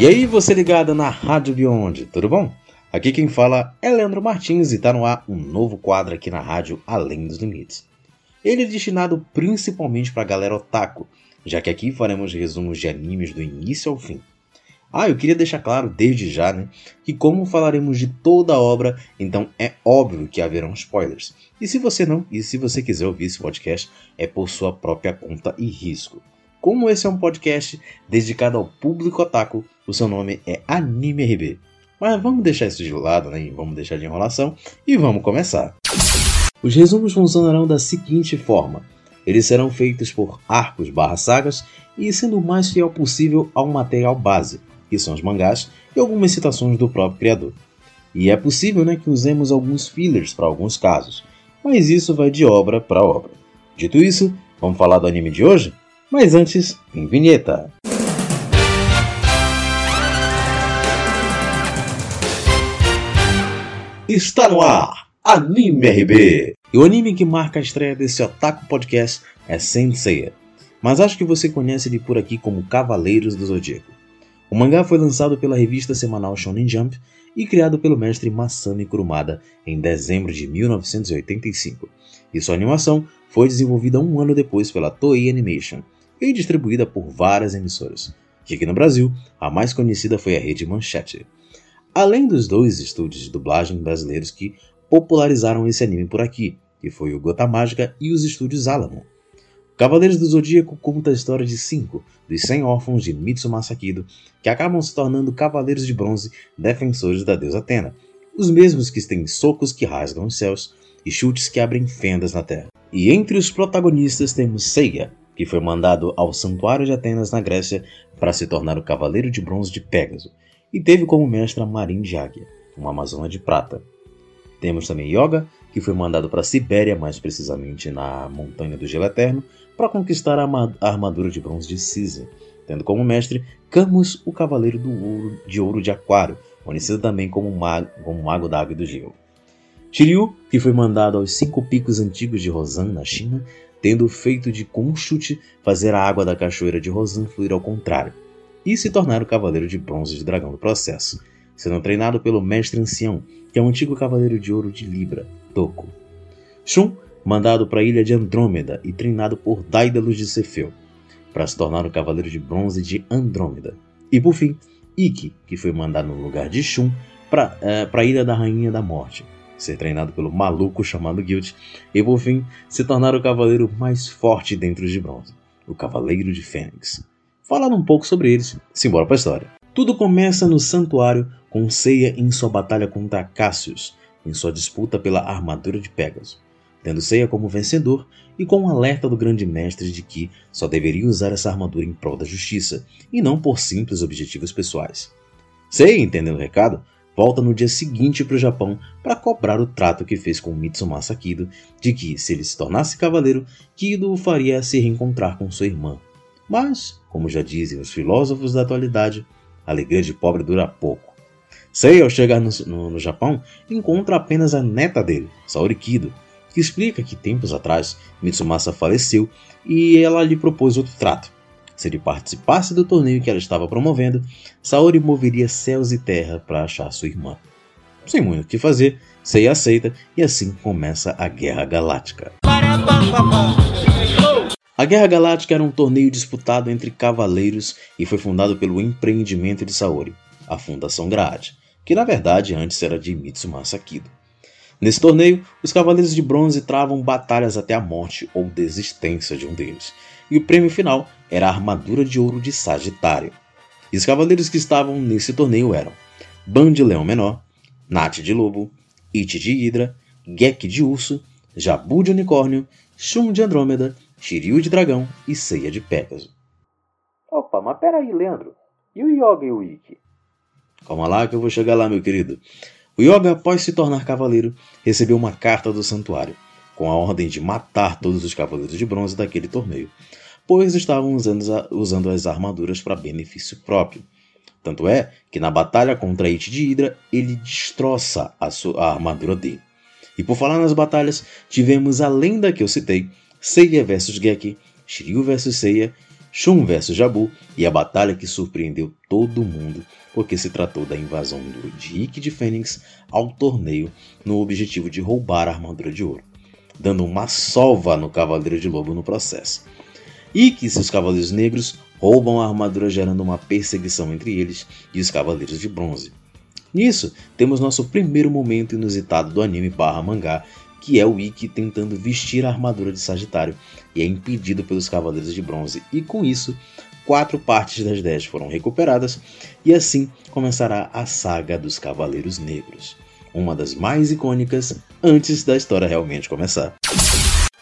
E aí, você ligado na Rádio Beyond, tudo bom? Aqui quem fala é Leandro Martins e tá no ar um novo quadro aqui na rádio Além dos Limites. Ele é destinado principalmente para a galera otaku, já que aqui faremos resumos de animes do início ao fim. Ah, eu queria deixar claro desde já, né, que como falaremos de toda a obra, então é óbvio que haverão spoilers. E se você não, e se você quiser ouvir esse podcast, é por sua própria conta e risco. Como esse é um podcast dedicado ao público otaku, o seu nome é Anime RB. Mas vamos deixar isso de lado, né? Vamos deixar de enrolação e vamos começar. Os resumos funcionarão da seguinte forma: eles serão feitos por arcos barra sagas e sendo o mais fiel possível ao material base, que são os mangás e algumas citações do próprio criador. E é possível né, que usemos alguns fillers para alguns casos, mas isso vai de obra para obra. Dito isso, vamos falar do anime de hoje? Mas antes, em vinheta. Está no ar, Anime RB. E o anime que marca a estreia desse Otaku Podcast é Senseiya. Mas acho que você conhece ele por aqui como Cavaleiros do Zodíaco. O mangá foi lançado pela revista semanal Shonen Jump e criado pelo mestre Masami Kurumada em dezembro de 1985. E sua animação foi desenvolvida um ano depois pela Toei Animation e distribuída por várias emissoras. Que aqui no Brasil, a mais conhecida foi a rede Manchete além dos dois estúdios de dublagem brasileiros que popularizaram esse anime por aqui, que foi o Gota Mágica e os estúdios Alamo. Cavaleiros do Zodíaco conta a história de cinco dos 100 órfãos de Mitsumasa Kido que acabam se tornando cavaleiros de bronze defensores da deusa Atena, os mesmos que têm socos que rasgam os céus e chutes que abrem fendas na terra. E entre os protagonistas temos Seiya, que foi mandado ao Santuário de Atenas na Grécia para se tornar o Cavaleiro de Bronze de Pégaso, e teve como mestra Marim de Águia, uma amazona de prata. Temos também Yoga, que foi mandado para a Sibéria, mais precisamente na Montanha do Gelo Eterno, para conquistar a armadura de bronze de Caesar, tendo como mestre Camus, o Cavaleiro do ouro, de Ouro de Aquário, conhecido também como Mago, como Mago da Água e do Gelo. Shiryu, que foi mandado aos cinco picos antigos de Rosan, na China, tendo feito de com um chute fazer a água da cachoeira de Rosan fluir ao contrário, e se tornar o Cavaleiro de Bronze de Dragão do processo, sendo treinado pelo Mestre Ancião, que é o antigo Cavaleiro de Ouro de Libra, Toco. Shun, mandado para a ilha de Andrômeda e treinado por Daedalus de Cefeu, para se tornar o Cavaleiro de Bronze de Andrômeda. E por fim, Ikki, que foi mandado no lugar de Shun para é, a Ilha da Rainha da Morte, ser treinado pelo maluco chamado Guild, e por fim, se tornar o cavaleiro mais forte dentro de bronze, o Cavaleiro de Fênix falar um pouco sobre eles. Simbora para a história. Tudo começa no santuário com Seiya em sua batalha contra Cassius, em sua disputa pela armadura de Pegasus, tendo Seiya como vencedor e com um alerta do grande mestre de que só deveria usar essa armadura em prol da justiça e não por simples objetivos pessoais. Seiya, entendendo o recado, volta no dia seguinte para o Japão para cobrar o trato que fez com Mitsumasa Kido de que, se ele se tornasse cavaleiro, Kido o faria se reencontrar com sua irmã. Mas como já dizem os filósofos da atualidade, a alegria de pobre dura pouco. Sei, ao chegar no, no, no Japão, encontra apenas a neta dele, Saori Kido, que explica que tempos atrás Mitsumasa faleceu e ela lhe propôs outro trato. Se ele participasse do torneio que ela estava promovendo, Saori moveria céus e terra para achar sua irmã. Sem muito o que fazer, Sei aceita e assim começa a Guerra Galáctica. A Guerra Galáctica era um torneio disputado entre cavaleiros e foi fundado pelo empreendimento de Saori, a Fundação Graad, que na verdade antes era de Mitsumasa Kido. Nesse torneio, os Cavaleiros de Bronze travam batalhas até a morte ou desistência de um deles, e o prêmio final era a armadura de ouro de Sagitário. E os cavaleiros que estavam nesse torneio eram Ban de Leão Menor, Nat de Lobo, It de Hidra, Gek de Urso, Jabu de Unicórnio, Shun de Andrômeda Shiryu de Dragão e Ceia de Pégaso. Opa, mas peraí, Leandro. E o Yoga e o Ikki? Calma lá que eu vou chegar lá, meu querido. O Yoga, após se tornar cavaleiro, recebeu uma carta do santuário, com a ordem de matar todos os cavaleiros de bronze daquele torneio, pois estavam usando, usando as armaduras para benefício próprio. Tanto é que na batalha contra It de Hydra, ele destroça a, sua, a armadura dele. E por falar nas batalhas, tivemos a lenda que eu citei, Seiya vs Geki, Shiryu vs Seiya Shun vs Jabu e a batalha que surpreendeu todo mundo, porque se tratou da invasão do, de Ikki de Fênix ao torneio no objetivo de roubar a armadura de ouro, dando uma sova no Cavaleiro de Lobo no processo. E seus Cavaleiros Negros roubam a armadura gerando uma perseguição entre eles e os Cavaleiros de Bronze. Nisso, temos nosso primeiro momento inusitado do anime barra mangá, que é o Ikki tentando vestir a armadura de Sagitário e é impedido pelos Cavaleiros de Bronze, e com isso, quatro partes das dez foram recuperadas, e assim começará a saga dos Cavaleiros Negros, uma das mais icônicas antes da história realmente começar.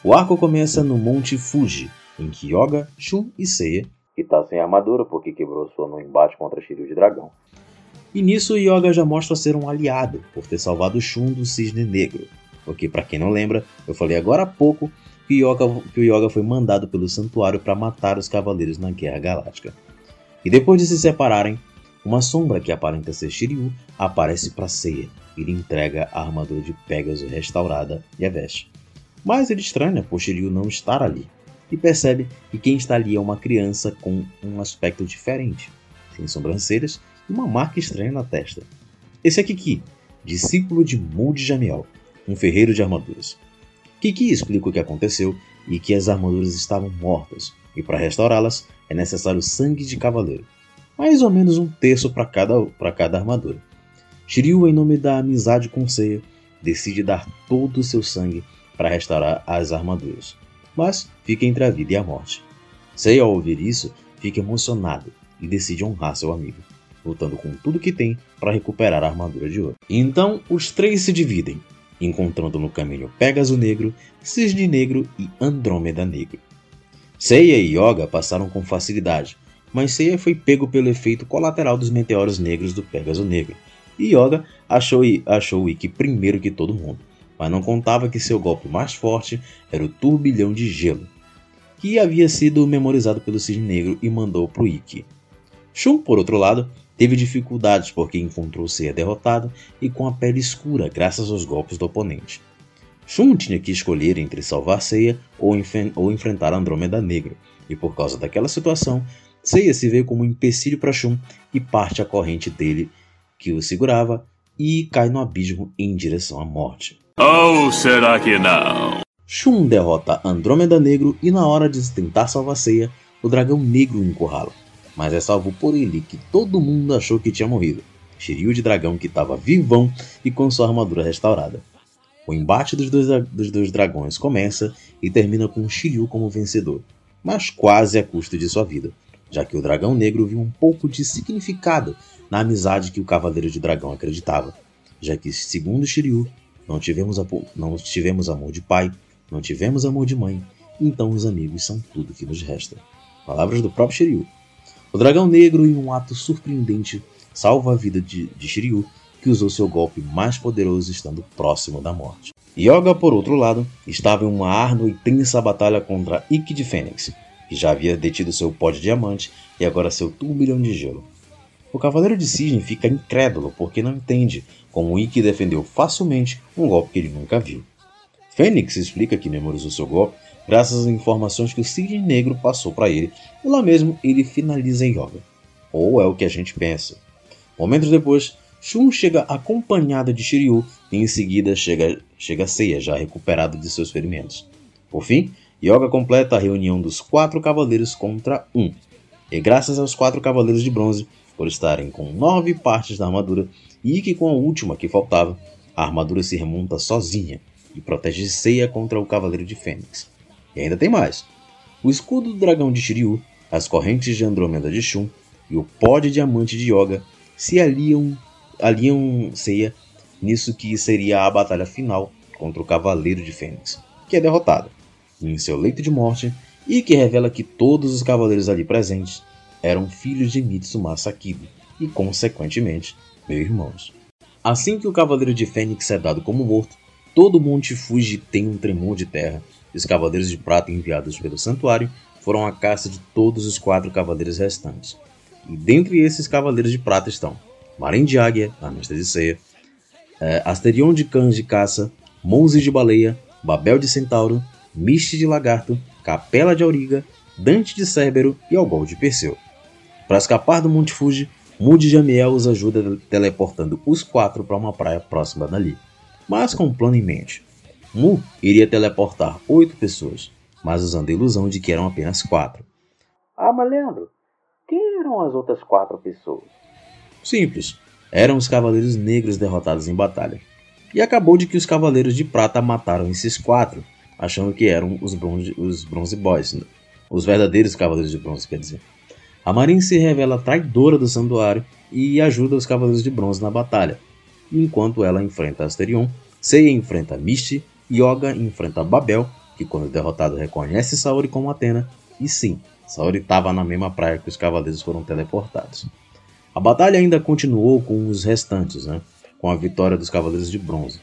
O arco começa no Monte Fuji, em que Yoga, Shun e Seiya, que tá sem armadura porque quebrou sua no embate contra Shiryu de Dragão. E nisso Yoga já mostra ser um aliado por ter salvado Shun do Cisne Negro, porque para quem não lembra, eu falei agora há pouco que Yoga, que Yoga foi mandado pelo santuário para matar os cavaleiros na Guerra Galáctica. E depois de se separarem, uma sombra que aparenta ser Shiryu aparece para Seiya e lhe entrega a armadura de Pegasus restaurada e a veste. Mas ele estranha por Shiryu não estar ali e percebe que quem está ali é uma criança com um aspecto diferente, sem sobrancelhas e uma marca estranha na testa. Esse é Kiki, discípulo de Moody Jamiel, um ferreiro de armaduras. Kiki explica o que aconteceu e que as armaduras estavam mortas, e para restaurá-las é necessário sangue de cavaleiro, mais ou menos um terço para cada, cada armadura. Shiryu, em nome da amizade com Seiya, decide dar todo o seu sangue para restaurar as armaduras, mas fica entre a vida e a morte. Seiya, ao ouvir isso, fica emocionado e decide honrar seu amigo, lutando com tudo que tem para recuperar a armadura de ouro. Então, os três se dividem, encontrando no caminho Pégaso Negro, Cisne Negro e Andrômeda Negro. Seiya e Yoga passaram com facilidade, mas Seiya foi pego pelo efeito colateral dos meteoros negros do Pégaso Negro, e Yoga achou, achou Ikki primeiro que todo mundo, mas não contava que seu golpe mais forte era o Turbilhão de Gelo, que havia sido memorizado pelo Cisne Negro e mandou para o Ikki. Shun, por outro lado, Teve dificuldades porque encontrou Seiya derrotado e com a pele escura graças aos golpes do oponente. Shun tinha que escolher entre salvar Seiya ou, ou enfrentar Andrômeda Negra, e por causa daquela situação, Seiya se vê como um empecilho para Shun e parte a corrente dele que o segurava e cai no abismo em direção à morte. Ou será que não? Shun derrota Andrômeda Negro e na hora de tentar salvar Seiya, o dragão negro encurrala mas é salvo por ele que todo mundo achou que tinha morrido. Shiryu de dragão que estava vivão e com sua armadura restaurada. O embate dos dois, dos dois dragões começa e termina com Shiryu como vencedor, mas quase a custo de sua vida, já que o dragão negro viu um pouco de significado na amizade que o cavaleiro de dragão acreditava, já que, segundo Shiryu, não tivemos, não tivemos amor de pai, não tivemos amor de mãe, então os amigos são tudo que nos resta. Palavras do próprio Shiryu, o dragão negro, em um ato surpreendente, salva a vida de, de Shiryu, que usou seu golpe mais poderoso estando próximo da morte. Yoga, por outro lado, estava em uma árdua e tensa batalha contra Ikki de Fênix, que já havia detido seu pó de diamante e agora seu turbilhão de gelo. O Cavaleiro de Cisne fica incrédulo porque não entende como Ikki defendeu facilmente um golpe que ele nunca viu. Fênix explica que memorizou seu golpe graças às informações que o Cisne Negro passou para ele, e lá mesmo ele finaliza em Yoga. Ou é o que a gente pensa. Momentos depois, Shun chega acompanhado de Shiryu e em seguida chega, chega Seiya, já recuperado de seus ferimentos. Por fim, Yoga completa a reunião dos quatro cavaleiros contra um. E graças aos quatro cavaleiros de bronze, por estarem com nove partes da armadura, e que com a última que faltava, a armadura se remonta sozinha e protege Seiya contra o Cavaleiro de Fênix. E ainda tem mais. O escudo do dragão de Shiryu, as correntes de Andrômeda de Shun e o pó de diamante de Yoga se aliam, aliam Seiya nisso que seria a batalha final contra o Cavaleiro de Fênix, que é derrotado em seu leito de morte e que revela que todos os cavaleiros ali presentes eram filhos de Mitsumasa Kido e, consequentemente, meus irmãos. Assim que o Cavaleiro de Fênix é dado como morto, todo o Monte Fuji tem um tremor de terra os cavaleiros de prata enviados pelo santuário foram à caça de todos os quatro cavaleiros restantes. E dentre esses cavaleiros de prata estão Marim de Águia, a mestra de ceia, é, Asterion de Cães de Caça, Monze de Baleia, Babel de Centauro, Miste de Lagarto, Capela de Auriga, Dante de Cérbero e Algol de Perseu. Para escapar do Monte Fuji, Moody Jamiel os ajuda teleportando os quatro para uma praia próxima dali, mas com um plano em mente. Mu iria teleportar oito pessoas, mas usando a ilusão de que eram apenas quatro. Ah, mas Leandro, quem eram as outras quatro pessoas? Simples, eram os Cavaleiros Negros derrotados em batalha. E acabou de que os Cavaleiros de Prata mataram esses quatro, achando que eram os Bronze, os bronze Boys, né? os verdadeiros Cavaleiros de Bronze, quer dizer. A Marin se revela traidora do santuário e ajuda os Cavaleiros de Bronze na batalha. Enquanto ela enfrenta Asterion, Seiya enfrenta Misty, Yoga enfrenta Babel, que quando derrotado reconhece Saori como Atena, e sim, Saori estava na mesma praia que os cavaleiros foram teleportados. A batalha ainda continuou com os restantes, né? com a vitória dos Cavaleiros de Bronze.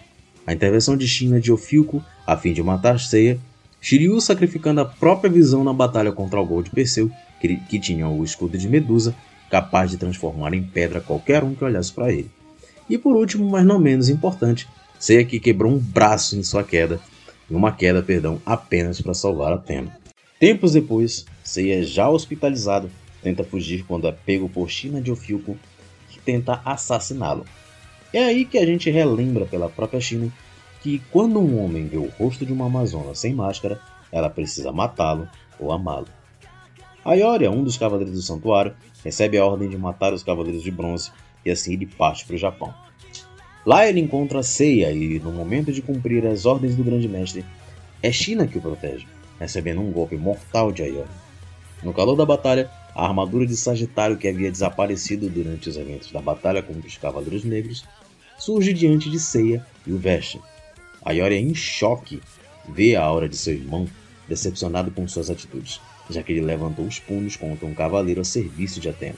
A intervenção de China de Ofilco a fim de matar Seiya, Shiryu sacrificando a própria visão na batalha contra o Gol de Perseu, que, que tinha o escudo de Medusa, capaz de transformar em pedra qualquer um que olhasse para ele. E por último, mas não menos importante, Seiya que quebrou um braço em sua queda, em uma queda, perdão, apenas para salvar Atena. Tempos depois, Seiya já hospitalizado, tenta fugir quando é pego por China de Ofilco, que tenta assassiná-lo. É aí que a gente relembra pela própria China que quando um homem vê o rosto de uma amazona sem máscara, ela precisa matá-lo ou amá-lo. Aioria, um dos cavaleiros do santuário, recebe a ordem de matar os cavaleiros de bronze e assim ele parte para o Japão. Lá ele encontra Seiya e, no momento de cumprir as ordens do Grande Mestre, é China que o protege, recebendo um golpe mortal de Aioria. No calor da batalha, a armadura de Sagitário que havia desaparecido durante os eventos da batalha contra os Cavaleiros Negros surge diante de Seiya e o veste. Aioria, em choque, vê a aura de seu irmão, decepcionado com suas atitudes, já que ele levantou os punhos contra um cavaleiro a serviço de Atena.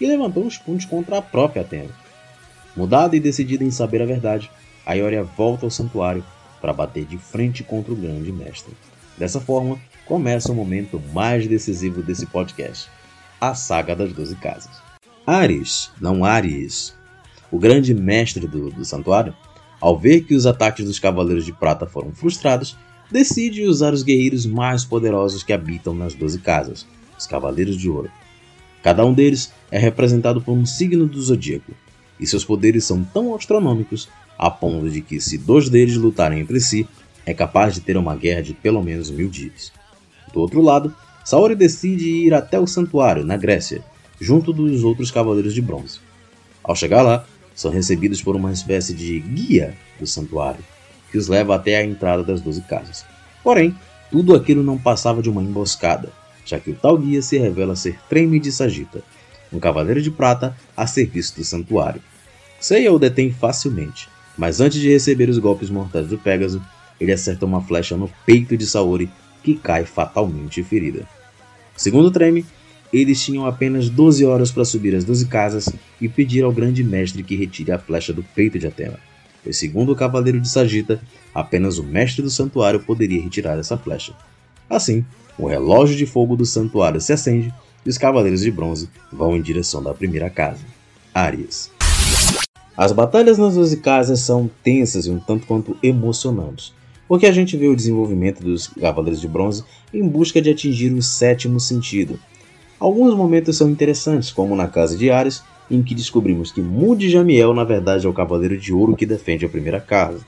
E levantou os punhos contra a própria Atena. Mudada e decidida em saber a verdade, Aioria volta ao santuário para bater de frente contra o grande mestre. Dessa forma, começa o momento mais decisivo desse podcast: a saga das Doze Casas. Ares, não Ares, o grande mestre do, do santuário, ao ver que os ataques dos Cavaleiros de Prata foram frustrados, decide usar os guerreiros mais poderosos que habitam nas Doze Casas, os Cavaleiros de Ouro. Cada um deles é representado por um signo do zodíaco, e seus poderes são tão astronômicos a ponto de que, se dois deles lutarem entre si, é capaz de ter uma guerra de pelo menos mil dias. Do outro lado, Saori decide ir até o santuário, na Grécia, junto dos outros cavaleiros de bronze. Ao chegar lá, são recebidos por uma espécie de guia do santuário, que os leva até a entrada das doze casas. Porém, tudo aquilo não passava de uma emboscada, já que o tal guia se revela ser Treme de Sagita, um cavaleiro de prata a serviço do santuário. Seiya o detém facilmente, mas antes de receber os golpes mortais do Pégaso, ele acerta uma flecha no peito de Saori que cai fatalmente ferida. Segundo Treme, eles tinham apenas 12 horas para subir as 12 casas e pedir ao grande mestre que retire a flecha do peito de Atena. Pois, segundo o cavaleiro de Sagita, apenas o mestre do santuário poderia retirar essa flecha. Assim, o relógio de fogo do santuário se acende e os cavaleiros de bronze vão em direção da primeira casa, Arias. As batalhas nas 12 casas são tensas e um tanto quanto emocionantes porque a gente vê o desenvolvimento dos Cavaleiros de Bronze em busca de atingir o sétimo sentido. Alguns momentos são interessantes, como na Casa de Ares, em que descobrimos que Moody Jamiel na verdade é o Cavaleiro de Ouro que defende a primeira casa.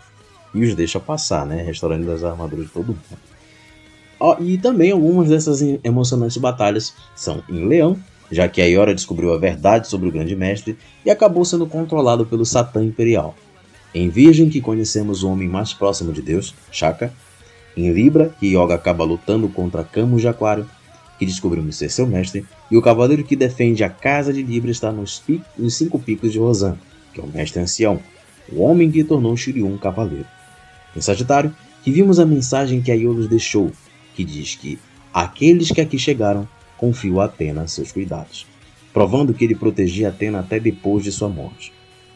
E os deixa passar, né? Restaurando as armaduras de todo mundo. Oh, e também algumas dessas emocionantes batalhas são em Leão, já que a Iora descobriu a verdade sobre o Grande Mestre e acabou sendo controlado pelo Satã Imperial. Em Virgem, que conhecemos o homem mais próximo de Deus, Shaka. Em Libra, que Yoga acaba lutando contra Camus de Aquário, que descobrimos ser seu mestre. E o cavaleiro que defende a casa de Libra está nos, nos cinco picos de Rosan, que é o mestre ancião, o homem que tornou Shiryu um cavaleiro. Em Sagitário, que vimos a mensagem que Aiolos deixou, que diz que aqueles que aqui chegaram confiam a Atena seus cuidados, provando que ele protegia Atena até depois de sua morte.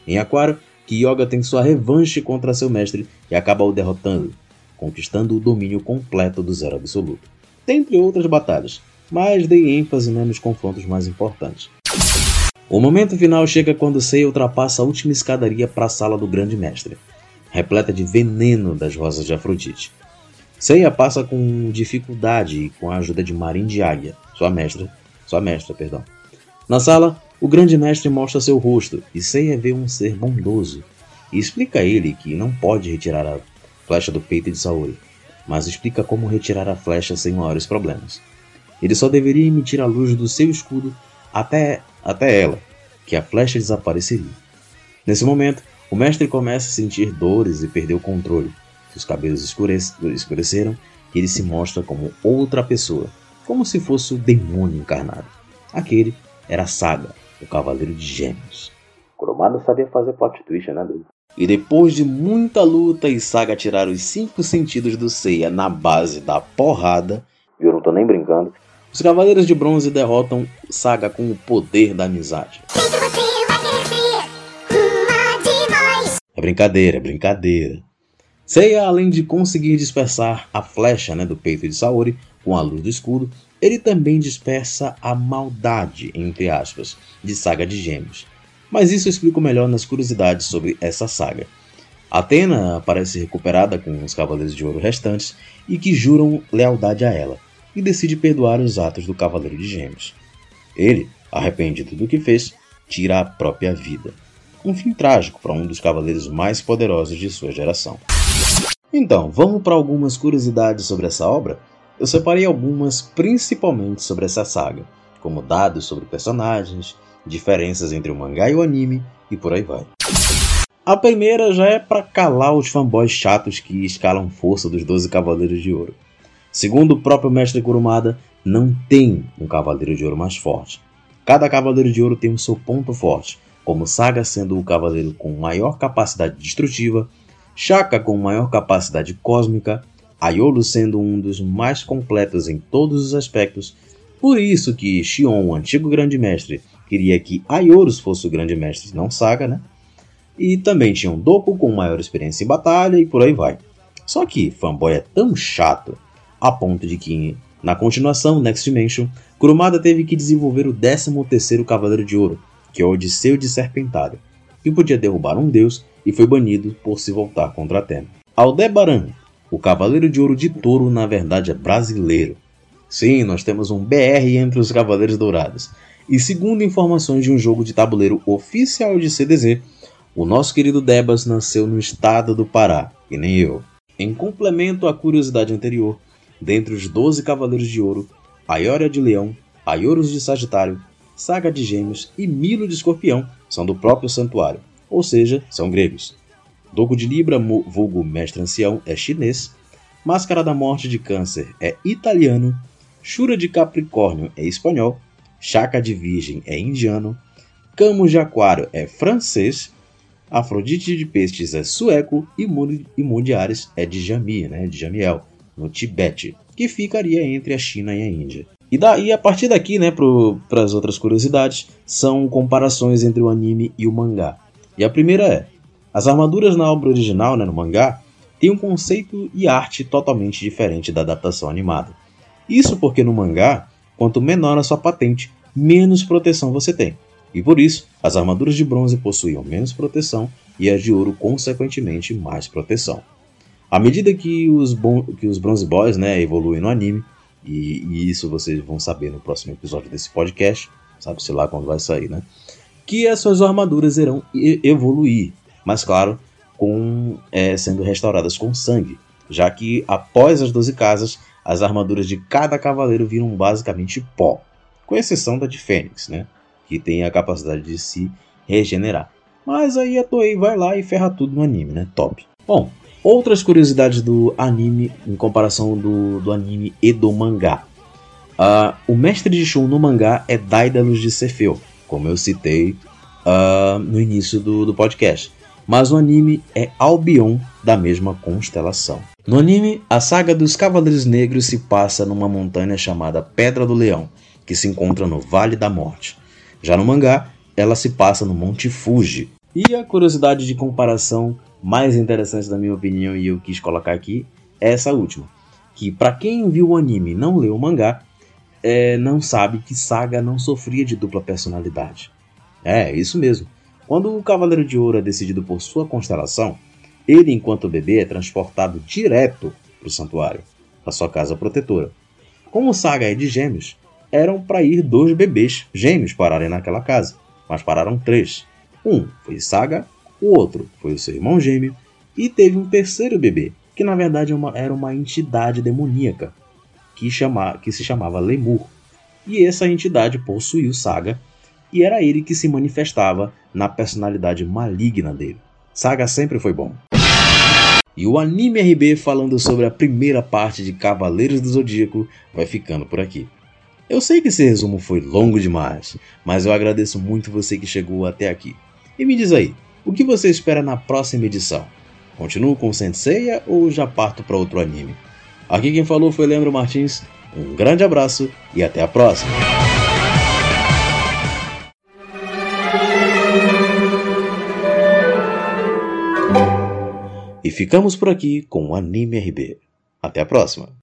Em Aquário, que Yoga tem sua revanche contra seu mestre e acaba o derrotando, conquistando o domínio completo do Zero Absoluto. Dentre outras batalhas, mas dei ênfase né, nos confrontos mais importantes. O momento final chega quando Seiya ultrapassa a última escadaria para a sala do Grande Mestre, repleta de veneno das rosas de Afrodite. Seiya passa com dificuldade e com a ajuda de Marin de Águia, sua mestra, sua mestra, perdão. Na sala, o grande mestre mostra seu rosto e Seiya vê um ser bondoso e explica a ele que não pode retirar a flecha do peito de Saori, mas explica como retirar a flecha sem maiores problemas. Ele só deveria emitir a luz do seu escudo até, até ela, que a flecha desapareceria. Nesse momento, o mestre começa a sentir dores e perder o controle. Seus cabelos escureceram e ele se mostra como outra pessoa, como se fosse o demônio encarnado. Aquele era Saga, o Cavaleiro de Gêmeos. Kurumada sabia fazer plot twist, né, doido? E depois de muita luta e Saga tirar os cinco sentidos do Seiya na base da porrada, eu não tô nem brincando, os Cavaleiros de Bronze derrotam Saga com o poder da amizade. É brincadeira, é brincadeira. Seiya, além de conseguir dispersar a flecha né, do peito de Saori com a luz do escudo, ele também dispersa a maldade, entre aspas, de Saga de Gêmeos. Mas isso eu explico melhor nas curiosidades sobre essa saga. Atena parece recuperada com os Cavaleiros de Ouro restantes e que juram lealdade a ela, e decide perdoar os atos do Cavaleiro de Gêmeos. Ele, arrependido do que fez, tira a própria vida. Um fim trágico para um dos cavaleiros mais poderosos de sua geração. Então, vamos para algumas curiosidades sobre essa obra? Eu separei algumas principalmente sobre essa saga, como dados sobre personagens, diferenças entre o mangá e o anime e por aí vai. A primeira já é para calar os fanboys chatos que escalam força dos 12 Cavaleiros de Ouro. Segundo o próprio mestre Kurumada, não tem um Cavaleiro de Ouro mais forte. Cada Cavaleiro de Ouro tem o seu ponto forte, como Saga sendo o cavaleiro com maior capacidade destrutiva, Shaka com maior capacidade cósmica, Aiolo sendo um dos mais completos em todos os aspectos. Por isso que Shion, o antigo grande mestre, queria que Aioros fosse o grande mestre, não Saga, né? E também tinha um Doku com maior experiência em batalha e por aí vai. Só que fanboy é tão chato a ponto de que, na continuação, Next Dimension, Kurumada teve que desenvolver o 13º Cavaleiro de Ouro, que é o Odisseu de Serpentário, que podia derrubar um deus e foi banido por se voltar contra Atena. Aldebaran, o Cavaleiro de Ouro de Touro, na verdade é brasileiro. Sim, nós temos um BR entre os Cavaleiros Dourados. E segundo informações de um jogo de tabuleiro oficial de CDZ, o nosso querido Debas nasceu no estado do Pará, e nem eu. Em complemento à curiosidade anterior, dentre os doze Cavaleiros de Ouro, Aiória de Leão, Aioros de Sagitário, Saga de Gêmeos e Milo de Escorpião são do próprio santuário, ou seja, são gregos. Dogo de Libra, vulgo Mestre Ancião, é chinês. Máscara da Morte de Câncer é italiano. Shura de Capricórnio é espanhol. Chaca de Virgem é indiano. Camus de Aquário é francês. Afrodite de Peixes é sueco. E Mundo de Ares é de Jami, né, de Jamiel no Tibete, que ficaria entre a China e a Índia. E, daí, a partir daqui, né, para as outras curiosidades, são comparações entre o anime e o mangá. E a primeira é: as armaduras na obra original, né, no mangá, têm um conceito e arte totalmente diferente da adaptação animada. Isso porque no mangá, quanto menor a sua patente, menos proteção você tem. E por isso, as armaduras de bronze possuíam menos proteção e as de ouro, consequentemente, mais proteção. À medida que os, que os Bronze Boys né, evoluem no anime, e, e, isso vocês vão saber no próximo episódio desse podcast, sabe-se lá quando vai sair, né? Que as suas armaduras irão evoluir, mas claro, com é, sendo restauradas com sangue, já que após as 12 casas, as armaduras de cada cavaleiro viram basicamente pó, com exceção da de Fênix, né? Que tem a capacidade de se regenerar. Mas aí a Toei vai lá e ferra tudo no anime, né? Top. Bom, Outras curiosidades do anime em comparação do, do anime e do mangá. Uh, o mestre de Shun no mangá é Daedalus de Cefeu, como eu citei uh, no início do, do podcast. Mas o anime é Albion da mesma constelação. No anime, a saga dos Cavaleiros Negros se passa numa montanha chamada Pedra do Leão, que se encontra no Vale da Morte. Já no mangá, ela se passa no Monte Fuji. E a curiosidade de comparação mais interessante na minha opinião e eu quis colocar aqui é essa última. Que para quem viu o anime e não leu o mangá, é, não sabe que Saga não sofria de dupla personalidade. É, isso mesmo. Quando o Cavaleiro de Ouro é decidido por sua constelação, ele, enquanto bebê, é transportado direto para o santuário. a sua casa protetora. Como Saga é de gêmeos, eram para ir dois bebês gêmeos pararem naquela casa, mas pararam três. Um foi Saga, o outro foi o seu irmão gêmeo, e teve um terceiro bebê, que na verdade é era uma entidade demoníaca, que, chama, que se chamava Lemur. E essa entidade possuiu Saga, e era ele que se manifestava na personalidade maligna dele. Saga sempre foi bom. E o Anime RB falando sobre a primeira parte de Cavaleiros do Zodíaco vai ficando por aqui. Eu sei que esse resumo foi longo demais, mas eu agradeço muito você que chegou até aqui. E me diz aí, o que você espera na próxima edição? Continuo com Senseiya ou já parto para outro anime? Aqui quem falou foi Leandro Martins. Um grande abraço e até a próxima! E ficamos por aqui com o Anime RB. Até a próxima!